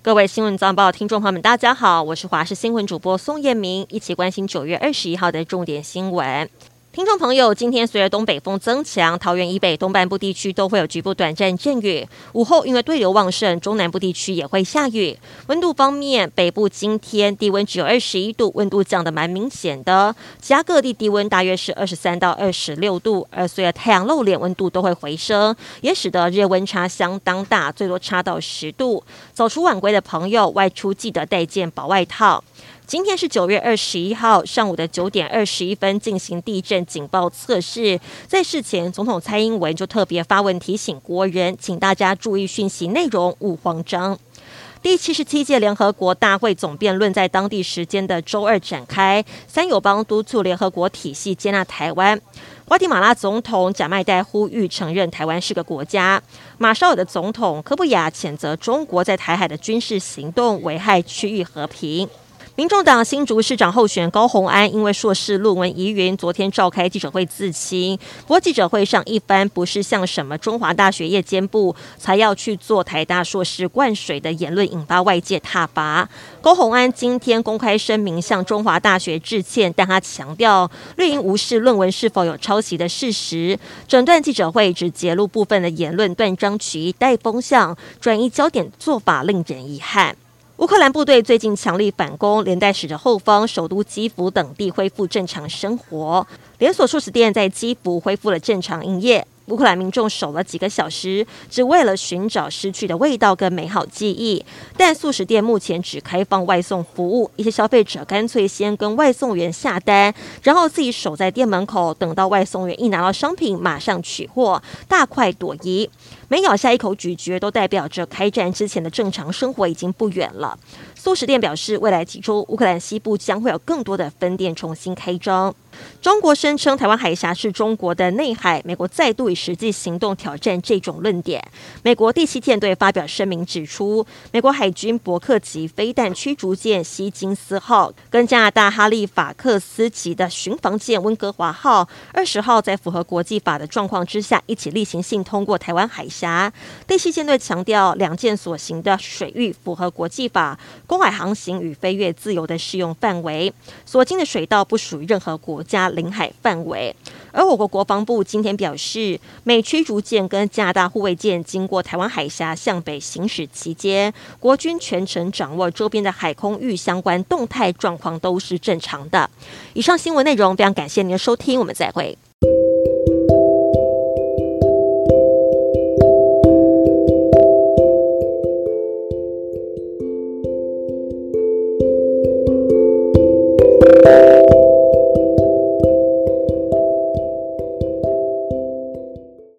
各位新闻早报听众朋友们，大家好，我是华视新闻主播宋彦明，一起关心九月二十一号的重点新闻。听众朋友，今天随着东北风增强，桃园以北东半部地区都会有局部短暂阵雨。午后因为对流旺盛，中南部地区也会下雨。温度方面，北部今天低温只有二十一度，温度降得蛮明显的。其他各地低温大约是二十三到二十六度，而随着太阳露脸，温度都会回升，也使得日温差相当大，最多差到十度。早出晚归的朋友，外出记得带件薄外套。今天是九月二十一号上午的九点二十一分进行地震警报测试，在事前，总统蔡英文就特别发文提醒国人，请大家注意讯息内容，勿慌张。第七十七届联合国大会总辩论在当地时间的周二展开，三友邦督促联合国体系接纳台湾。瓜地马拉总统贾迈代呼吁承认台湾是个国家。马绍尔的总统科布亚谴责中国在台海的军事行动危害区域和平。民众党新竹市长候选高虹安因为硕士论文疑云，昨天召开记者会自清。不过记者会上一番不是像什么中华大学夜间部才要去做台大硕士灌水的言论，引发外界挞伐。高虹安今天公开声明向中华大学致歉，但他强调绿营无视论文是否有抄袭的事实。整段记者会只揭露部分的言论，断章取义、带风向、转移焦点做法令人遗憾。乌克兰部队最近强力反攻，连带使得后方首都基辅等地恢复正常生活，连锁素食店在基辅恢复了正常营业。乌克兰民众守了几个小时，只为了寻找失去的味道跟美好记忆。但素食店目前只开放外送服务，一些消费者干脆先跟外送员下单，然后自己守在店门口，等到外送员一拿到商品，马上取货，大快朵颐。每咬下一口咀嚼，都代表着开战之前的正常生活已经不远了。素食店表示，未来几周乌克兰西部将会有更多的分店重新开张。中国声称台湾海峡是中国的内海，美国再度以实际行动挑战这种论点。美国第七舰队发表声明指出，美国海军伯克级飞弹驱逐舰希金斯号跟加拿大哈利法克斯级的巡防舰温哥华号，二十号在符合国际法的状况之下，一起例行性通过台湾海峡。第七舰队强调，两舰所行的水域符合国际法公海航行与飞越自由的适用范围，所经的水道不属于任何国加领海范围，而我国国防部今天表示，美驱逐舰跟加拿大护卫舰经过台湾海峡向北行驶期间，国军全程掌握周边的海空域相关动态状况都是正常的。以上新闻内容非常感谢您的收听，我们再会。